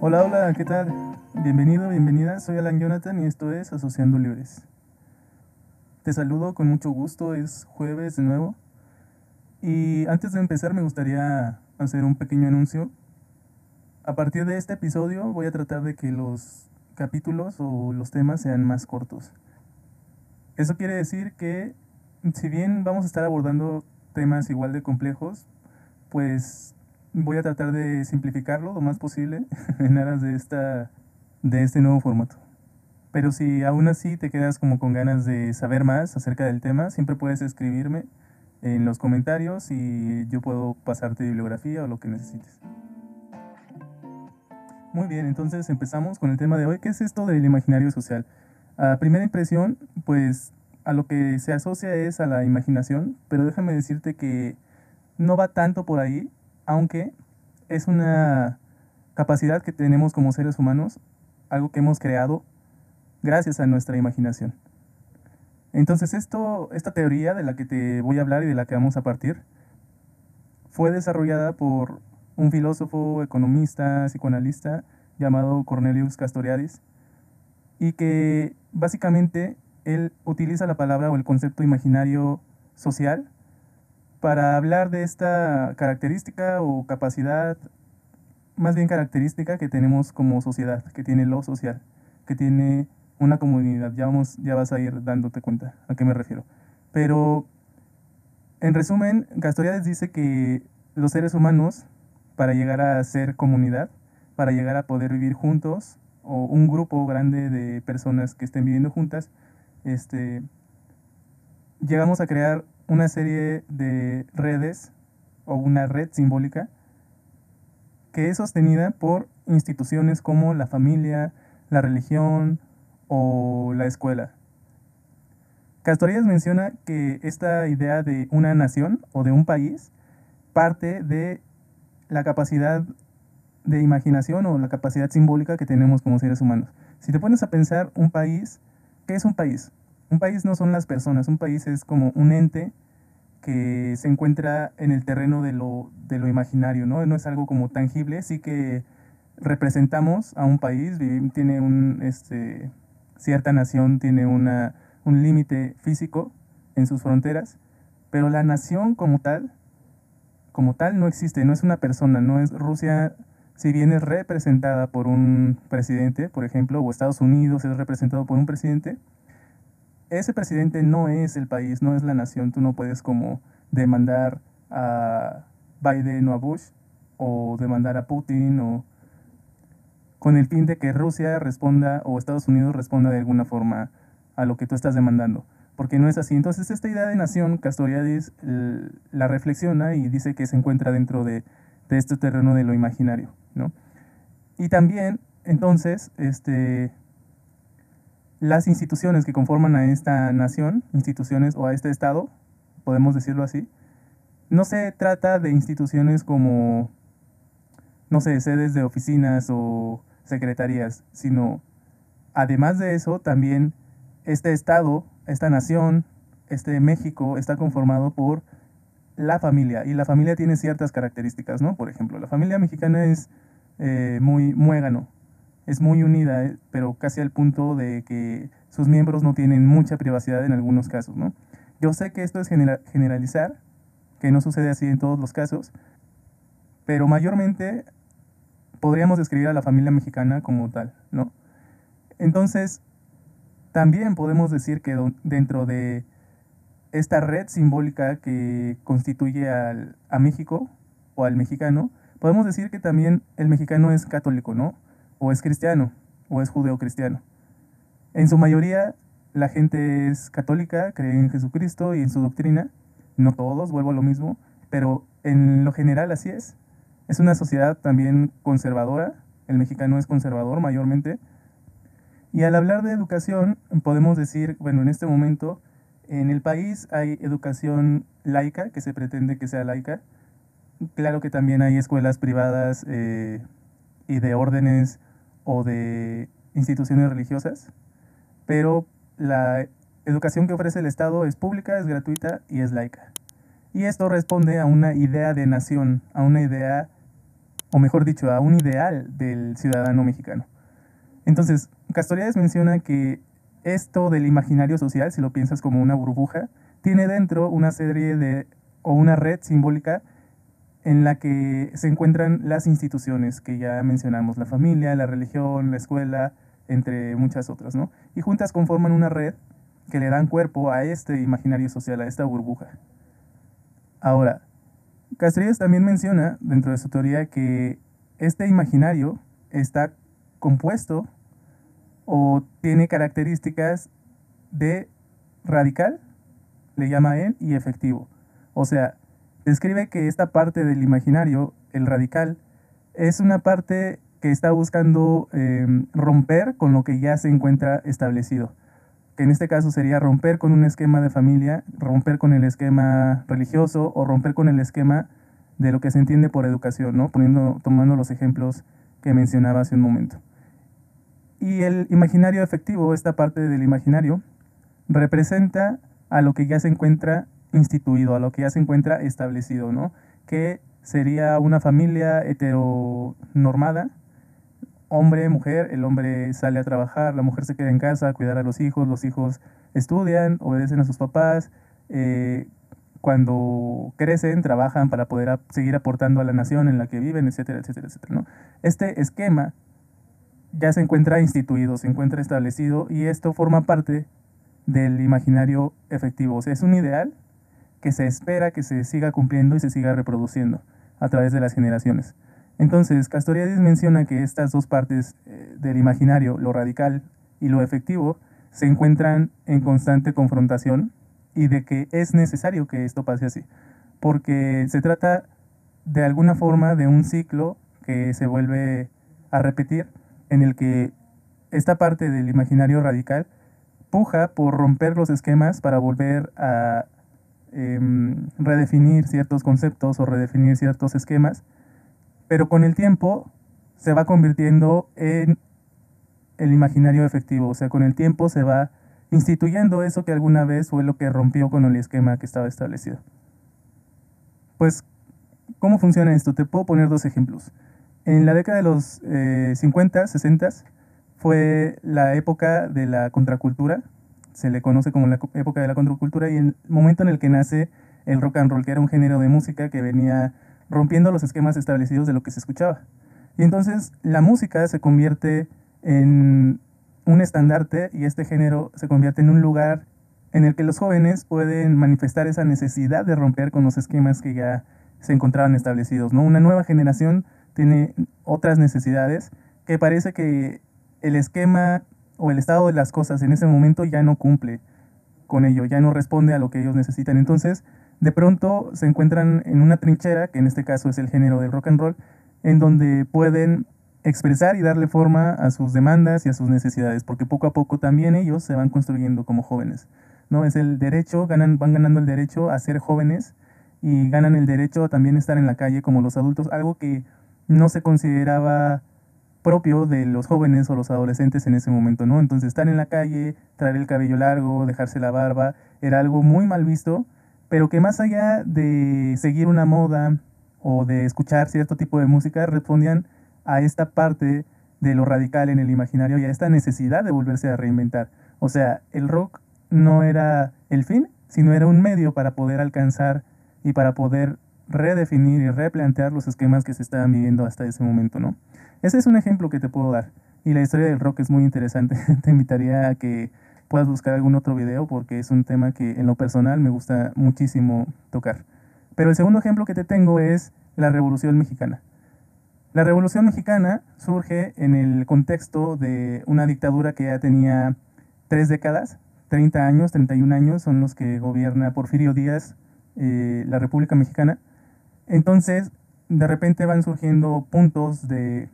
Hola, hola, ¿qué tal? Bienvenido, bienvenida, soy Alan Jonathan y esto es Asociando Libres. Te saludo con mucho gusto, es jueves de nuevo. Y antes de empezar me gustaría hacer un pequeño anuncio. A partir de este episodio voy a tratar de que los capítulos o los temas sean más cortos. Eso quiere decir que si bien vamos a estar abordando temas igual de complejos, pues voy a tratar de simplificarlo lo más posible en aras de, esta, de este nuevo formato. Pero si aún así te quedas como con ganas de saber más acerca del tema, siempre puedes escribirme en los comentarios y yo puedo pasarte bibliografía o lo que necesites. Muy bien, entonces empezamos con el tema de hoy, ¿qué es esto del imaginario social? A primera impresión, pues a lo que se asocia es a la imaginación, pero déjame decirte que no va tanto por ahí, aunque es una capacidad que tenemos como seres humanos, algo que hemos creado gracias a nuestra imaginación. Entonces esto, esta teoría de la que te voy a hablar y de la que vamos a partir fue desarrollada por un filósofo, economista, psicoanalista llamado Cornelius Castoriadis y que básicamente él utiliza la palabra o el concepto imaginario social para hablar de esta característica o capacidad, más bien característica que tenemos como sociedad, que tiene lo social, que tiene una comunidad. Ya, vamos, ya vas a ir dándote cuenta a qué me refiero. Pero, en resumen, Castoriades dice que los seres humanos, para llegar a ser comunidad, para llegar a poder vivir juntos, o un grupo grande de personas que estén viviendo juntas, este, llegamos a crear una serie de redes o una red simbólica que es sostenida por instituciones como la familia, la religión o la escuela. Castorías menciona que esta idea de una nación o de un país parte de la capacidad de imaginación o la capacidad simbólica que tenemos como seres humanos. Si te pones a pensar un país, ¿qué es un país? Un país no son las personas, un país es como un ente que se encuentra en el terreno de lo, de lo imaginario, ¿no? No es algo como tangible, sí que representamos a un país, tiene un, este, cierta nación, tiene una, un límite físico en sus fronteras, pero la nación como tal, como tal no existe, no es una persona, no es Rusia, si bien es representada por un presidente, por ejemplo, o Estados Unidos es representado por un presidente, ese presidente no es el país, no es la nación. Tú no puedes como demandar a Biden o a Bush o demandar a Putin o con el fin de que Rusia responda o Estados Unidos responda de alguna forma a lo que tú estás demandando. Porque no es así. Entonces esta idea de nación, Castoriadis la reflexiona y dice que se encuentra dentro de, de este terreno de lo imaginario. ¿no? Y también, entonces, este, las instituciones que conforman a esta nación, instituciones o a este Estado, podemos decirlo así, no se trata de instituciones como, no sé, sedes de oficinas o secretarías, sino además de eso, también este Estado, esta nación, este México está conformado por la familia y la familia tiene ciertas características, ¿no? Por ejemplo, la familia mexicana es eh, muy muégano, es muy unida, eh, pero casi al punto de que sus miembros no tienen mucha privacidad en algunos casos, ¿no? Yo sé que esto es generalizar, que no sucede así en todos los casos, pero mayormente podríamos describir a la familia mexicana como tal, ¿no? Entonces, también podemos decir que dentro de esta red simbólica que constituye a México o al mexicano, podemos decir que también el mexicano es católico, ¿no? O es cristiano o es judeo-cristiano. En su mayoría la gente es católica, cree en Jesucristo y en su doctrina. No todos, vuelvo a lo mismo, pero en lo general así es. Es una sociedad también conservadora, el mexicano es conservador mayormente. Y al hablar de educación, podemos decir, bueno, en este momento en el país hay educación laica, que se pretende que sea laica. Claro que también hay escuelas privadas eh, y de órdenes o de instituciones religiosas, pero la educación que ofrece el Estado es pública, es gratuita y es laica. Y esto responde a una idea de nación, a una idea o mejor dicho, a un ideal del ciudadano mexicano. Entonces, Castoriadis menciona que esto del imaginario social, si lo piensas como una burbuja, tiene dentro una serie de, o una red simbólica en la que se encuentran las instituciones que ya mencionamos, la familia, la religión, la escuela, entre muchas otras, ¿no? Y juntas conforman una red que le dan cuerpo a este imaginario social, a esta burbuja. Ahora, Castrillas también menciona dentro de su teoría que este imaginario está compuesto o tiene características de radical, le llama él, y efectivo. O sea, describe que esta parte del imaginario, el radical, es una parte que está buscando em, romper con lo que ya se encuentra establecido. Que en este caso sería romper con un esquema de familia, romper con el esquema religioso o romper con el esquema de lo que se entiende por educación, ¿no? Tomando los ejemplos que mencionaba hace un momento. Y el imaginario efectivo, esta parte del imaginario, representa a lo que ya se encuentra instituido, a lo que ya se encuentra establecido, ¿no? Que sería una familia heteronormada, hombre, mujer, el hombre sale a trabajar, la mujer se queda en casa a cuidar a los hijos, los hijos estudian, obedecen a sus papás, eh, cuando crecen trabajan para poder seguir aportando a la nación en la que viven, etcétera, etcétera, etcétera. ¿no? Este esquema ya se encuentra instituido, se encuentra establecido y esto forma parte del imaginario efectivo. O sea, es un ideal que se espera que se siga cumpliendo y se siga reproduciendo a través de las generaciones. Entonces, Castoriadis menciona que estas dos partes eh, del imaginario, lo radical y lo efectivo, se encuentran en constante confrontación y de que es necesario que esto pase así, porque se trata de alguna forma de un ciclo que se vuelve a repetir en el que esta parte del imaginario radical puja por romper los esquemas para volver a Em, redefinir ciertos conceptos o redefinir ciertos esquemas, pero con el tiempo se va convirtiendo en el imaginario efectivo, o sea, con el tiempo se va instituyendo eso que alguna vez fue lo que rompió con el esquema que estaba establecido. Pues, ¿cómo funciona esto? Te puedo poner dos ejemplos. En la década de los 50, eh, 60 fue la época de la contracultura, se le conoce como la época de la contracultura y el momento en el que nace el rock and roll, que era un género de música que venía rompiendo los esquemas establecidos de lo que se escuchaba. Y entonces la música se convierte en un estandarte y este género se convierte en un lugar en el que los jóvenes pueden manifestar esa necesidad de romper con los esquemas que ya se encontraban establecidos. ¿no? Una nueva generación tiene otras necesidades que parece que el esquema o el estado de las cosas en ese momento ya no cumple con ello, ya no responde a lo que ellos necesitan. Entonces, de pronto se encuentran en una trinchera, que en este caso es el género del rock and roll, en donde pueden expresar y darle forma a sus demandas y a sus necesidades, porque poco a poco también ellos se van construyendo como jóvenes. ¿no? Es el derecho, ganan, van ganando el derecho a ser jóvenes y ganan el derecho a también estar en la calle como los adultos, algo que no se consideraba propio de los jóvenes o los adolescentes en ese momento, ¿no? Entonces estar en la calle, traer el cabello largo, dejarse la barba, era algo muy mal visto, pero que más allá de seguir una moda o de escuchar cierto tipo de música, respondían a esta parte de lo radical en el imaginario y a esta necesidad de volverse a reinventar. O sea, el rock no era el fin, sino era un medio para poder alcanzar y para poder redefinir y replantear los esquemas que se estaban viviendo hasta ese momento, ¿no? Ese es un ejemplo que te puedo dar. Y la historia del rock es muy interesante. te invitaría a que puedas buscar algún otro video porque es un tema que en lo personal me gusta muchísimo tocar. Pero el segundo ejemplo que te tengo es la Revolución Mexicana. La Revolución Mexicana surge en el contexto de una dictadura que ya tenía tres décadas, 30 años, 31 años, son los que gobierna Porfirio Díaz, eh, la República Mexicana. Entonces, de repente van surgiendo puntos de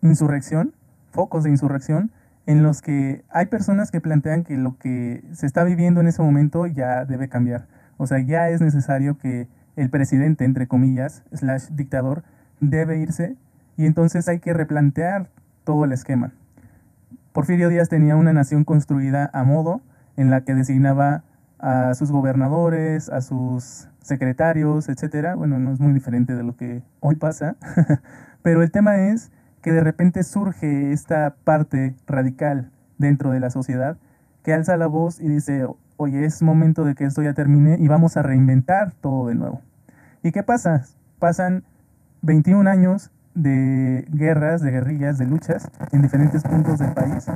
insurrección, focos de insurrección, en los que hay personas que plantean que lo que se está viviendo en ese momento ya debe cambiar. O sea, ya es necesario que el presidente, entre comillas, slash dictador, debe irse y entonces hay que replantear todo el esquema. Porfirio Díaz tenía una nación construida a modo en la que designaba a sus gobernadores, a sus secretarios, etcétera. Bueno, no es muy diferente de lo que hoy pasa, Pero el tema es que de repente surge esta parte radical dentro de la sociedad que alza la voz y dice, oye, es momento de que esto ya termine y vamos a reinventar todo de nuevo. ¿Y qué pasa? Pasan 21 años de guerras, de guerrillas, de luchas en diferentes puntos del país,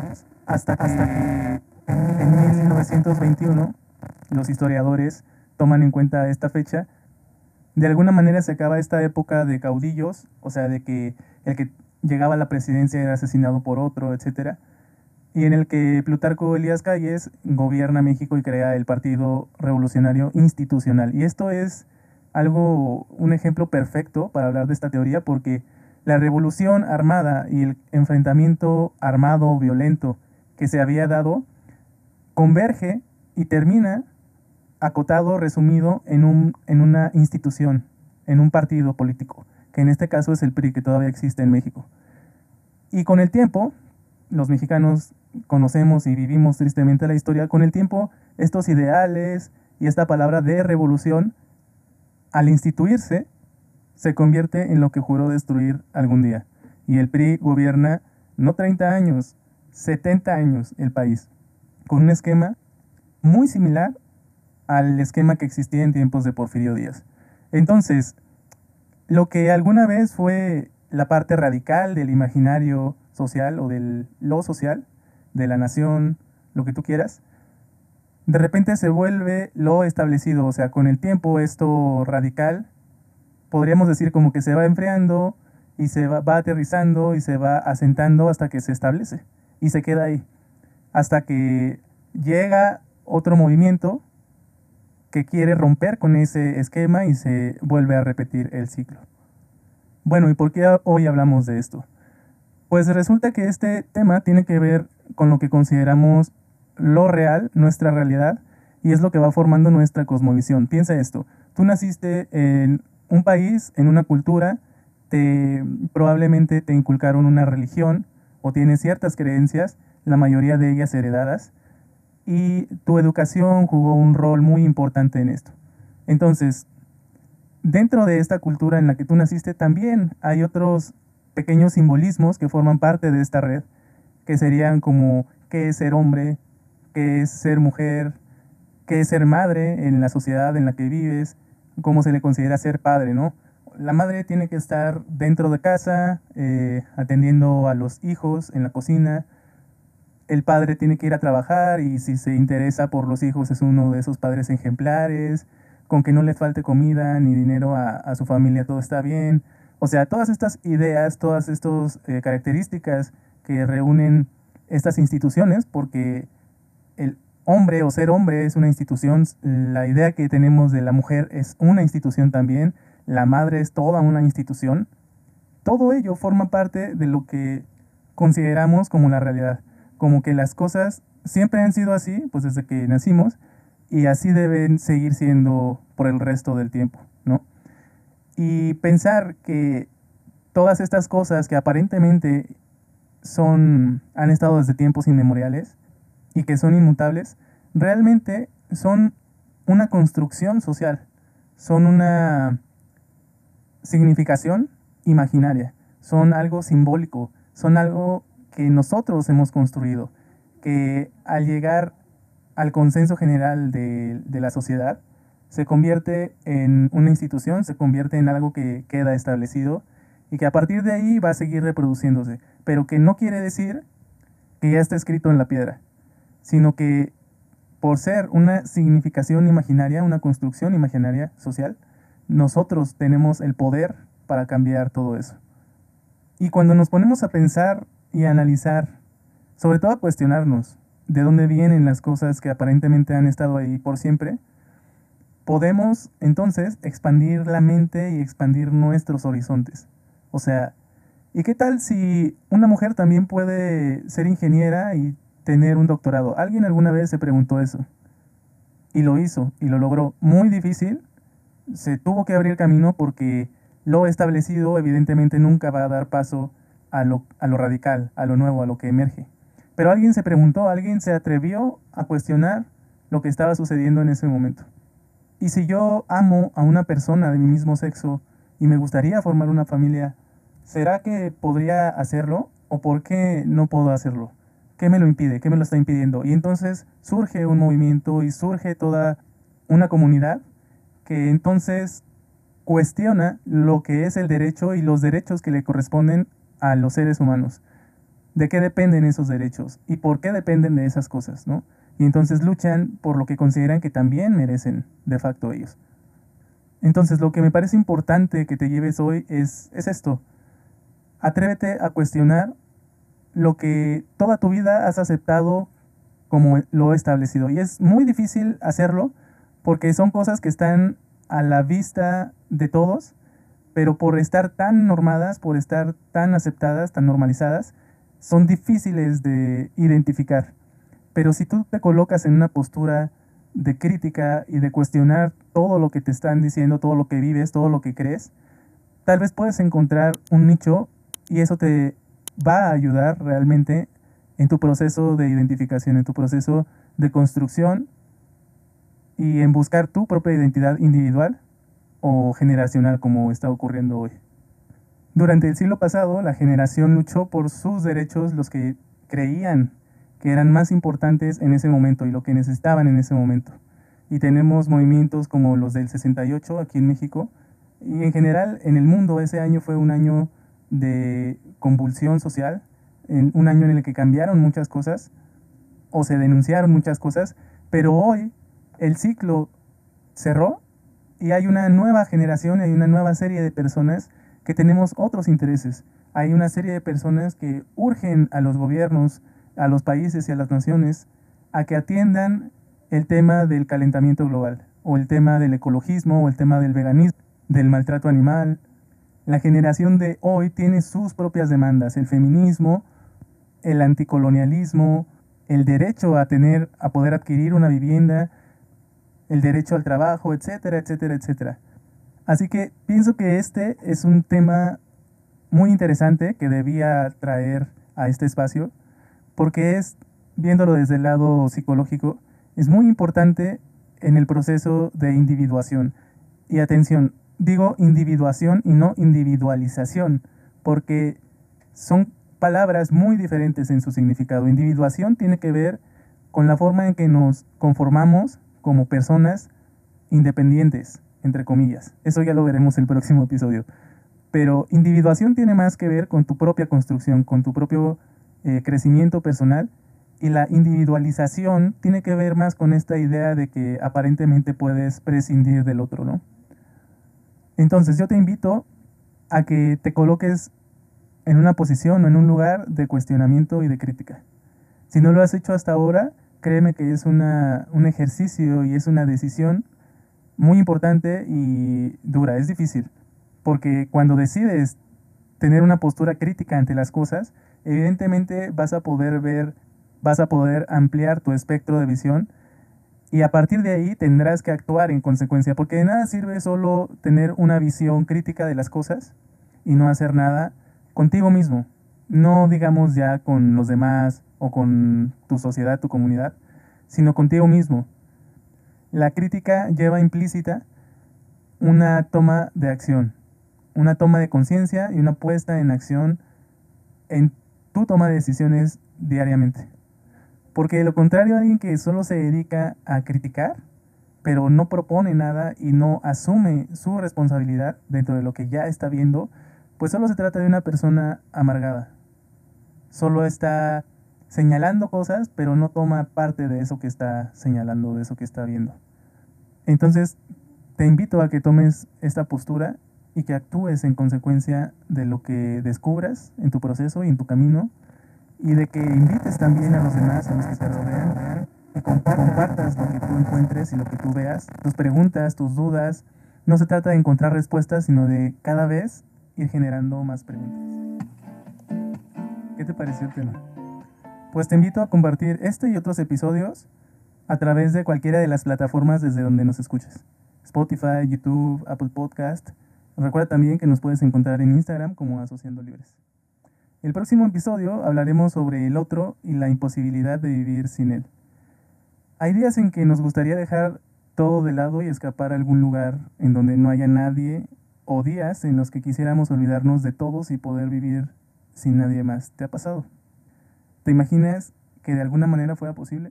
hasta que en 1921 los historiadores toman en cuenta esta fecha. De alguna manera se acaba esta época de caudillos, o sea, de que el que llegaba a la presidencia era asesinado por otro, etcétera, y en el que Plutarco Elías Calles gobierna México y crea el Partido Revolucionario Institucional. Y esto es algo, un ejemplo perfecto para hablar de esta teoría porque la revolución armada y el enfrentamiento armado violento que se había dado converge y termina acotado, resumido en, un, en una institución, en un partido político, que en este caso es el PRI, que todavía existe en México. Y con el tiempo, los mexicanos conocemos y vivimos tristemente la historia, con el tiempo estos ideales y esta palabra de revolución, al instituirse, se convierte en lo que juró destruir algún día. Y el PRI gobierna no 30 años, 70 años el país, con un esquema muy similar al esquema que existía en tiempos de Porfirio Díaz. Entonces, lo que alguna vez fue la parte radical del imaginario social o del lo social, de la nación, lo que tú quieras, de repente se vuelve lo establecido, o sea, con el tiempo esto radical, podríamos decir como que se va enfriando y se va, va aterrizando y se va asentando hasta que se establece y se queda ahí, hasta que llega otro movimiento que quiere romper con ese esquema y se vuelve a repetir el ciclo. Bueno, ¿y por qué hoy hablamos de esto? Pues resulta que este tema tiene que ver con lo que consideramos lo real, nuestra realidad, y es lo que va formando nuestra cosmovisión. Piensa esto, tú naciste en un país, en una cultura, te, probablemente te inculcaron una religión o tienes ciertas creencias, la mayoría de ellas heredadas, y tu educación jugó un rol muy importante en esto. Entonces, dentro de esta cultura en la que tú naciste también hay otros pequeños simbolismos que forman parte de esta red, que serían como qué es ser hombre, qué es ser mujer, qué es ser madre en la sociedad en la que vives, cómo se le considera ser padre, ¿no? La madre tiene que estar dentro de casa, eh, atendiendo a los hijos en la cocina, el padre tiene que ir a trabajar y si se interesa por los hijos es uno de esos padres ejemplares, con que no le falte comida ni dinero a, su familia, todo está bien. O sea, todas estas ideas, todas estas eh, características que reúnen estas instituciones, porque el hombre o ser hombre es una institución, la idea que tenemos de la mujer es una institución también, la madre es toda una institución, todo ello forma parte de lo que consideramos como la realidad como que las cosas siempre han sido así, pues desde que nacimos, y así deben seguir siendo por el resto del tiempo, ¿no? Y pensar que todas estas cosas que aparentemente son, han estado desde tiempos inmemoriales y que son inmutables, realmente son una construcción social, son una significación imaginaria, son algo simbólico, son algo que nosotros hemos construido, que al llegar al consenso general de, la sociedad, se convierte en una institución, se convierte en algo que queda establecido y que a partir de ahí va a seguir reproduciéndose, pero que no quiere decir que ya está escrito en la piedra, sino que por ser una significación imaginaria, una construcción imaginaria social, nosotros tenemos el poder para cambiar todo eso. Y cuando nos ponemos a pensar y analizar, sobre todo a cuestionarnos de dónde vienen las cosas que aparentemente han estado ahí por siempre, podemos entonces expandir la mente y expandir nuestros horizontes. O sea, ¿y qué tal si una mujer también puede ser ingeniera y tener un doctorado? ¿Alguien alguna vez se preguntó eso? Y lo hizo y lo logró. Muy difícil. Se tuvo que abrir camino porque lo establecido evidentemente nunca va a dar paso a lo, radical, a lo nuevo, a lo que emerge. Pero alguien se preguntó, alguien se atrevió a cuestionar lo que estaba sucediendo en ese momento. Y si yo amo a una persona de mi mismo sexo y me gustaría formar una familia, ¿será que podría hacerlo o por qué no puedo hacerlo? ¿Qué me lo impide? ¿Qué me lo está impidiendo? Y entonces surge un movimiento y surge toda una comunidad que entonces cuestiona lo que es el derecho y los derechos que le corresponden a los seres humanos. ¿De qué dependen esos derechos? ¿Y por qué dependen de esas cosas? ¿no? Y entonces luchan por lo que consideran que también merecen de facto ellos. Entonces lo que me parece importante que te lleves hoy es, es esto. Atrévete a cuestionar lo que toda tu vida has aceptado como lo establecido. Y es muy difícil hacerlo porque son cosas que están a la vista de todos, pero por estar tan normadas, por estar tan aceptadas, tan normalizadas, son difíciles de identificar. Pero si tú te colocas en una postura de crítica y de cuestionar todo lo que te están diciendo, todo lo que vives, todo lo que crees, tal vez puedes encontrar un nicho y eso te va a ayudar realmente en tu proceso de identificación, en tu proceso de construcción y en buscar tu propia identidad individual o generacional como está ocurriendo hoy. Durante el siglo pasado, la generación luchó por sus derechos, los que creían que eran más importantes en ese momento y lo que necesitaban en ese momento. Y tenemos movimientos como los del 68 aquí en México y en general en el mundo ese año fue un año de convulsión social, un año en el que cambiaron muchas cosas o se denunciaron muchas cosas, pero hoy el ciclo cerró y hay una nueva generación, hay una nueva serie de personas que tenemos otros intereses. Hay una serie de personas que urgen a los gobiernos, a los países y a las naciones a que atiendan el tema del calentamiento global, o el tema del ecologismo, o el tema del veganismo, del maltrato animal, la generación de hoy tiene sus propias demandas, el feminismo, el anticolonialismo, el derecho a tener, a poder adquirir una vivienda, el derecho al trabajo, etcétera, etcétera, etcétera. Así que pienso que este es un tema muy interesante que debía traer a este espacio, porque es, viéndolo desde el lado psicológico, es muy importante en el proceso de individuación. Y atención, digo individuación y no individualización, porque son palabras muy diferentes en su significado. Individuación tiene que ver con la forma en que nos conformamos como personas independientes, entre comillas. Eso ya lo veremos el próximo episodio. Pero individuación tiene más que ver con tu propia construcción, con tu propio eh, crecimiento personal. Y la individualización tiene que ver más con esta idea de que aparentemente puedes prescindir del otro, ¿no? Entonces yo te invito a que te coloques en una posición o en un lugar de cuestionamiento y de crítica. Si no lo has hecho hasta ahora, créeme que es una, un ejercicio y es una decisión muy importante y dura, es difícil, porque cuando decides tener una postura crítica ante las cosas, evidentemente vas a poder ver, vas a poder ampliar tu espectro de visión y a partir de ahí tendrás que actuar en consecuencia, porque de nada sirve solo tener una visión crítica de las cosas y no hacer nada contigo mismo, no digamos ya con los demás o con tu sociedad, tu comunidad, sino contigo mismo. La crítica lleva implícita una toma de acción, una toma de conciencia y una puesta en acción en tu toma de decisiones diariamente. Porque de lo contrario, alguien que solo se dedica a criticar, pero no propone nada y no asume su responsabilidad dentro de lo que ya está viendo, pues solo se trata de una persona amargada. Solo está señalando cosas, pero no toma parte de eso que está señalando, de eso que está viendo. Entonces, te invito a que tomes esta postura y que actúes en consecuencia de lo que descubras en tu proceso y en tu camino y de que invites también a los demás, a los que te rodean, y compartas lo que tú encuentres y lo que tú veas, tus preguntas, tus dudas. No se trata de encontrar respuestas, sino de cada vez ir generando más preguntas. ¿Qué te pareció el tema? Pues te invito a compartir este y otros episodios a través de cualquiera de las plataformas desde donde nos escuches. Spotify, YouTube, Apple Podcast. Recuerda también que nos puedes encontrar en Instagram como Asociando Libres. El próximo episodio hablaremos sobre el otro y la imposibilidad de vivir sin él. Hay días en que nos gustaría dejar todo de lado y escapar a algún lugar en donde no haya nadie o días en los que quisiéramos olvidarnos de todos y poder vivir sin nadie más. ¿Te ha pasado? ¿Te imaginas que de alguna manera fuera posible?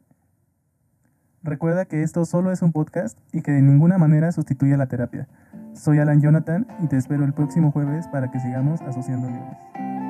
Recuerda que esto solo es un podcast y que de ninguna manera sustituye la terapia. Soy Alan Jonathan y te espero el próximo jueves para que sigamos asociando libros.